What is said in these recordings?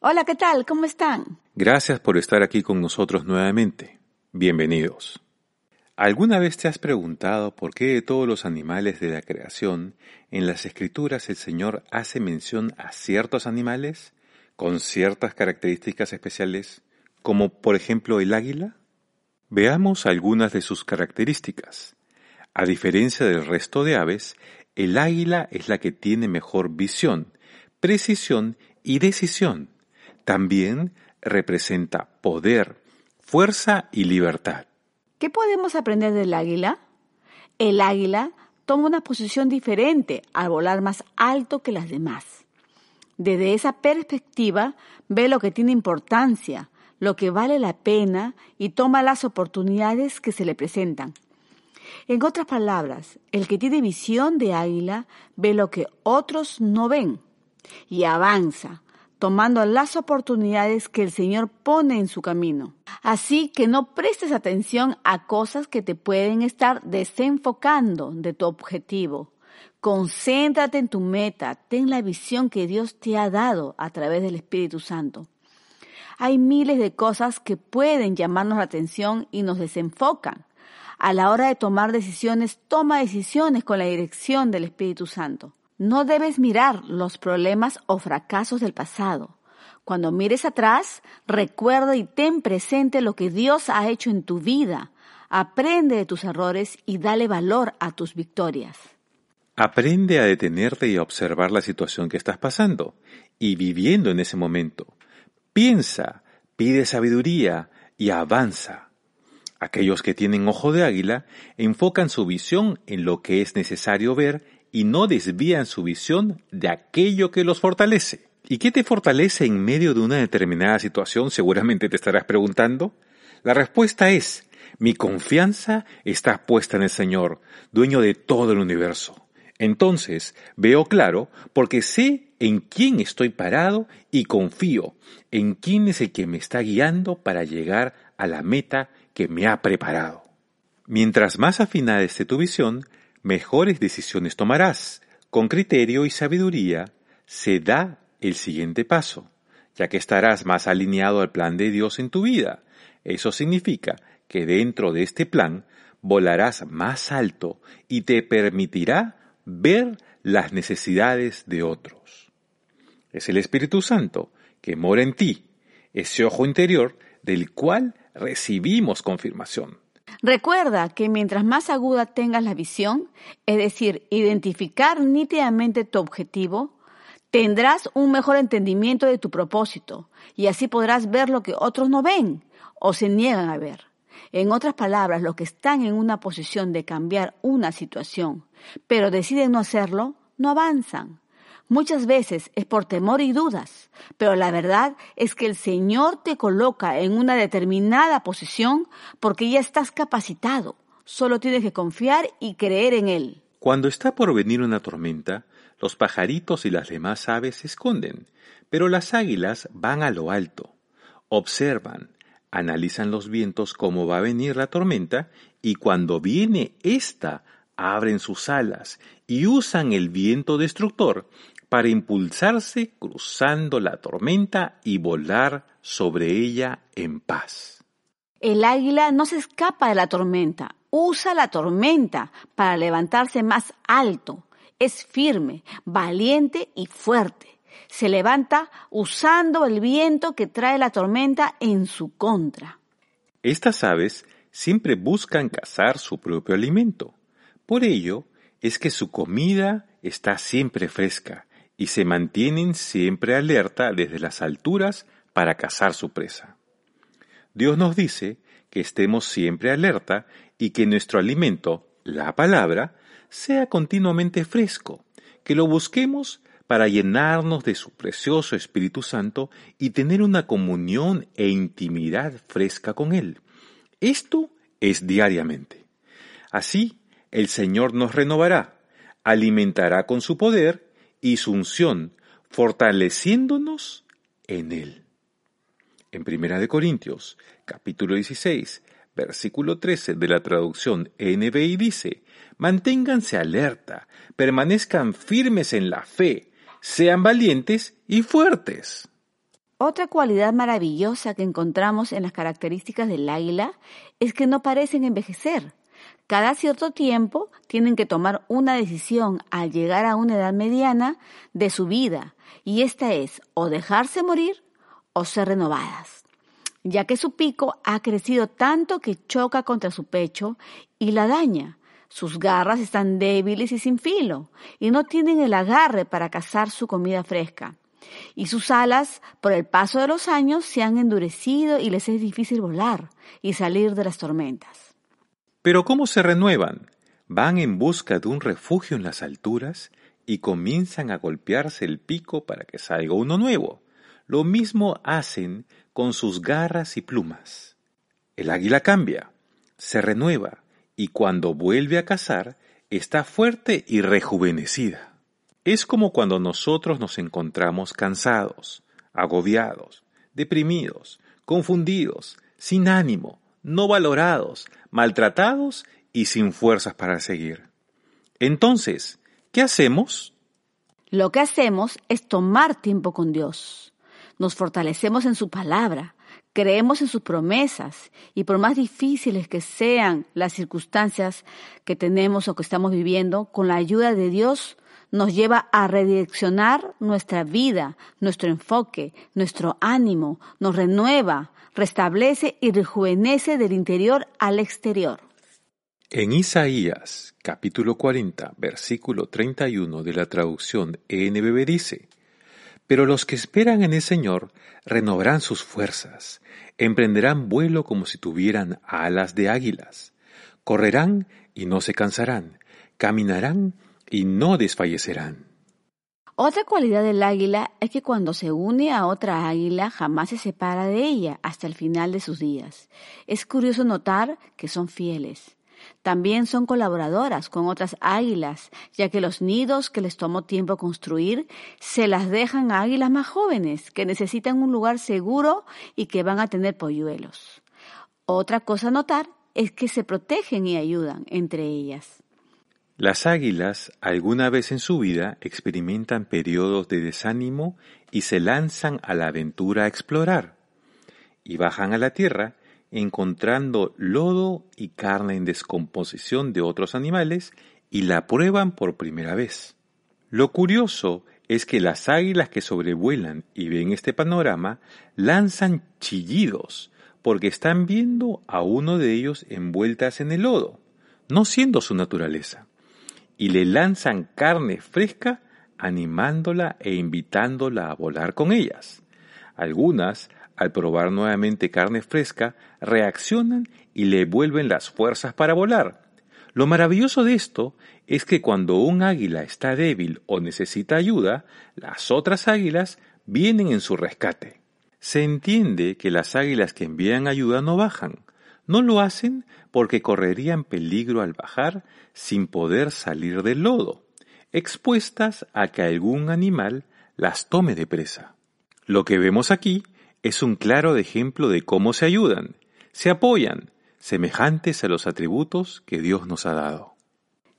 Hola, ¿qué tal? ¿Cómo están? Gracias por estar aquí con nosotros nuevamente. Bienvenidos. ¿Alguna vez te has preguntado por qué de todos los animales de la creación, en las escrituras el Señor hace mención a ciertos animales con ciertas características especiales, como por ejemplo el águila? Veamos algunas de sus características. A diferencia del resto de aves, el águila es la que tiene mejor visión, precisión y decisión. También representa poder, fuerza y libertad. ¿Qué podemos aprender del águila? El águila toma una posición diferente al volar más alto que las demás. Desde esa perspectiva ve lo que tiene importancia, lo que vale la pena y toma las oportunidades que se le presentan. En otras palabras, el que tiene visión de águila ve lo que otros no ven y avanza, tomando las oportunidades que el Señor pone en su camino. Así que no prestes atención a cosas que te pueden estar desenfocando de tu objetivo. Concéntrate en tu meta, ten la visión que Dios te ha dado a través del Espíritu Santo. Hay miles de cosas que pueden llamarnos la atención y nos desenfocan. A la hora de tomar decisiones, toma decisiones con la dirección del Espíritu Santo. No debes mirar los problemas o fracasos del pasado. Cuando mires atrás, recuerda y ten presente lo que Dios ha hecho en tu vida. Aprende de tus errores y dale valor a tus victorias. Aprende a detenerte y a observar la situación que estás pasando y viviendo en ese momento. Piensa, pide sabiduría y avanza. Aquellos que tienen ojo de águila enfocan su visión en lo que es necesario ver y no desvían su visión de aquello que los fortalece. ¿Y qué te fortalece en medio de una determinada situación? Seguramente te estarás preguntando. La respuesta es, mi confianza está puesta en el Señor, dueño de todo el universo. Entonces veo claro porque sé en quién estoy parado y confío en quién es el que me está guiando para llegar a la meta que me ha preparado. Mientras más afinada esté tu visión, mejores decisiones tomarás. Con criterio y sabiduría se da el siguiente paso, ya que estarás más alineado al plan de Dios en tu vida. Eso significa que dentro de este plan volarás más alto y te permitirá ver las necesidades de otros. Es el Espíritu Santo que mora en ti, ese ojo interior del cual recibimos confirmación. Recuerda que mientras más aguda tengas la visión, es decir, identificar nítidamente tu objetivo, tendrás un mejor entendimiento de tu propósito y así podrás ver lo que otros no ven o se niegan a ver. En otras palabras, los que están en una posición de cambiar una situación, pero deciden no hacerlo, no avanzan. Muchas veces es por temor y dudas, pero la verdad es que el Señor te coloca en una determinada posición porque ya estás capacitado. Solo tienes que confiar y creer en Él. Cuando está por venir una tormenta, los pajaritos y las demás aves se esconden, pero las águilas van a lo alto, observan, analizan los vientos cómo va a venir la tormenta y cuando viene esta abren sus alas y usan el viento destructor para impulsarse cruzando la tormenta y volar sobre ella en paz. El águila no se escapa de la tormenta, usa la tormenta para levantarse más alto. Es firme, valiente y fuerte. Se levanta usando el viento que trae la tormenta en su contra. Estas aves siempre buscan cazar su propio alimento. Por ello es que su comida está siempre fresca y se mantienen siempre alerta desde las alturas para cazar su presa. Dios nos dice que estemos siempre alerta y que nuestro alimento, la palabra, sea continuamente fresco, que lo busquemos para llenarnos de su precioso Espíritu Santo y tener una comunión e intimidad fresca con Él. Esto es diariamente. Así, el Señor nos renovará, alimentará con su poder y su unción, fortaleciéndonos en Él. En Primera de Corintios, capítulo 16, versículo 13 de la traducción NBI dice, manténganse alerta, permanezcan firmes en la fe, sean valientes y fuertes. Otra cualidad maravillosa que encontramos en las características del águila es que no parecen envejecer. Cada cierto tiempo tienen que tomar una decisión al llegar a una edad mediana de su vida, y esta es o dejarse morir o ser renovadas, ya que su pico ha crecido tanto que choca contra su pecho y la daña. Sus garras están débiles y sin filo, y no tienen el agarre para cazar su comida fresca. Y sus alas, por el paso de los años, se han endurecido y les es difícil volar y salir de las tormentas. Pero ¿cómo se renuevan? Van en busca de un refugio en las alturas y comienzan a golpearse el pico para que salga uno nuevo. Lo mismo hacen con sus garras y plumas. El águila cambia, se renueva y cuando vuelve a cazar está fuerte y rejuvenecida. Es como cuando nosotros nos encontramos cansados, agobiados, deprimidos, confundidos, sin ánimo, no valorados, maltratados y sin fuerzas para seguir. Entonces, ¿qué hacemos? Lo que hacemos es tomar tiempo con Dios. Nos fortalecemos en su palabra, creemos en sus promesas y por más difíciles que sean las circunstancias que tenemos o que estamos viviendo, con la ayuda de Dios nos lleva a redireccionar nuestra vida, nuestro enfoque, nuestro ánimo, nos renueva, restablece y rejuvenece del interior al exterior. En Isaías capítulo 40, versículo 31 de la traducción ENBB dice, Pero los que esperan en el Señor renovarán sus fuerzas, emprenderán vuelo como si tuvieran alas de águilas, correrán y no se cansarán, caminarán y no desfallecerán. Otra cualidad del águila es que cuando se une a otra águila jamás se separa de ella hasta el final de sus días. Es curioso notar que son fieles. También son colaboradoras con otras águilas, ya que los nidos que les tomó tiempo construir se las dejan a águilas más jóvenes que necesitan un lugar seguro y que van a tener polluelos. Otra cosa a notar es que se protegen y ayudan entre ellas. Las águilas alguna vez en su vida experimentan periodos de desánimo y se lanzan a la aventura a explorar, y bajan a la tierra encontrando lodo y carne en descomposición de otros animales y la prueban por primera vez. Lo curioso es que las águilas que sobrevuelan y ven este panorama lanzan chillidos porque están viendo a uno de ellos envueltas en el lodo, no siendo su naturaleza y le lanzan carne fresca animándola e invitándola a volar con ellas. Algunas, al probar nuevamente carne fresca, reaccionan y le vuelven las fuerzas para volar. Lo maravilloso de esto es que cuando un águila está débil o necesita ayuda, las otras águilas vienen en su rescate. Se entiende que las águilas que envían ayuda no bajan, no lo hacen porque correrían peligro al bajar sin poder salir del lodo, expuestas a que algún animal las tome de presa. Lo que vemos aquí es un claro ejemplo de cómo se ayudan, se apoyan, semejantes a los atributos que Dios nos ha dado.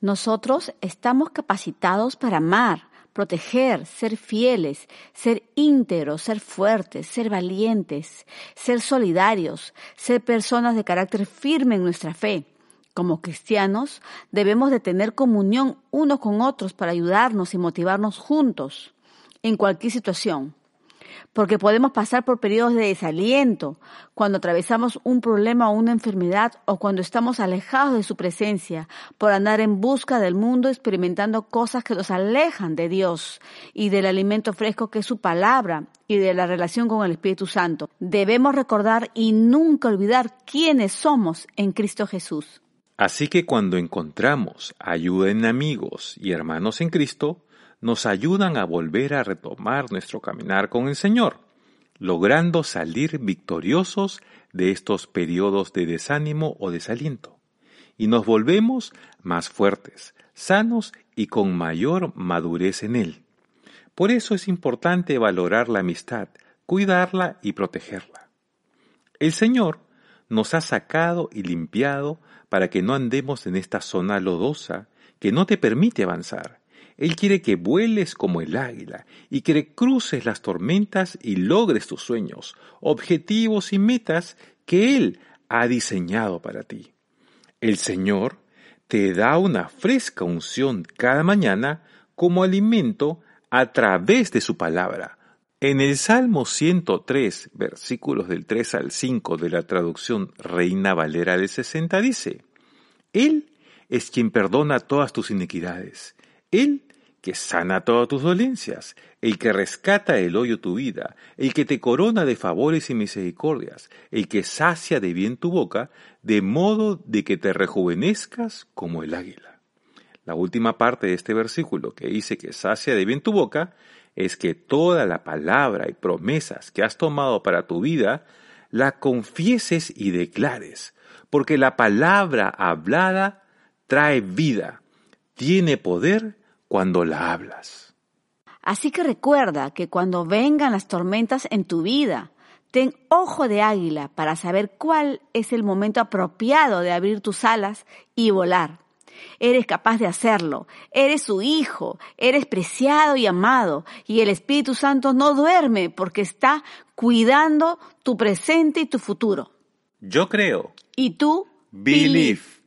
Nosotros estamos capacitados para amar, proteger, ser fieles, ser íntegros, ser fuertes, ser valientes, ser solidarios, ser personas de carácter firme en nuestra fe. Como cristianos debemos de tener comunión unos con otros para ayudarnos y motivarnos juntos en cualquier situación porque podemos pasar por periodos de desaliento, cuando atravesamos un problema o una enfermedad o cuando estamos alejados de su presencia, por andar en busca del mundo experimentando cosas que nos alejan de Dios y del alimento fresco que es su palabra y de la relación con el Espíritu Santo. Debemos recordar y nunca olvidar quiénes somos en Cristo Jesús. Así que cuando encontramos ayuda en amigos y hermanos en Cristo, nos ayudan a volver a retomar nuestro caminar con el Señor, logrando salir victoriosos de estos periodos de desánimo o desaliento. Y nos volvemos más fuertes, sanos y con mayor madurez en Él. Por eso es importante valorar la amistad, cuidarla y protegerla. El Señor nos ha sacado y limpiado para que no andemos en esta zona lodosa que no te permite avanzar. Él quiere que vueles como el águila y que cruces las tormentas y logres tus sueños, objetivos y metas que Él ha diseñado para ti. El Señor te da una fresca unción cada mañana como alimento a través de su palabra en el Salmo 103, versículos del 3 al 5 de la traducción Reina Valera del 60 dice, Él es quien perdona todas tus iniquidades, Él que sana todas tus dolencias, el que rescata el hoyo tu vida, el que te corona de favores y misericordias, el que sacia de bien tu boca, de modo de que te rejuvenezcas como el águila. La última parte de este versículo que dice que sacia de bien tu boca es que toda la palabra y promesas que has tomado para tu vida, la confieses y declares, porque la palabra hablada trae vida, tiene poder cuando la hablas. Así que recuerda que cuando vengan las tormentas en tu vida, ten ojo de águila para saber cuál es el momento apropiado de abrir tus alas y volar. Eres capaz de hacerlo. Eres su hijo. Eres preciado y amado. Y el Espíritu Santo no duerme porque está cuidando tu presente y tu futuro. Yo creo. Y tú, believe.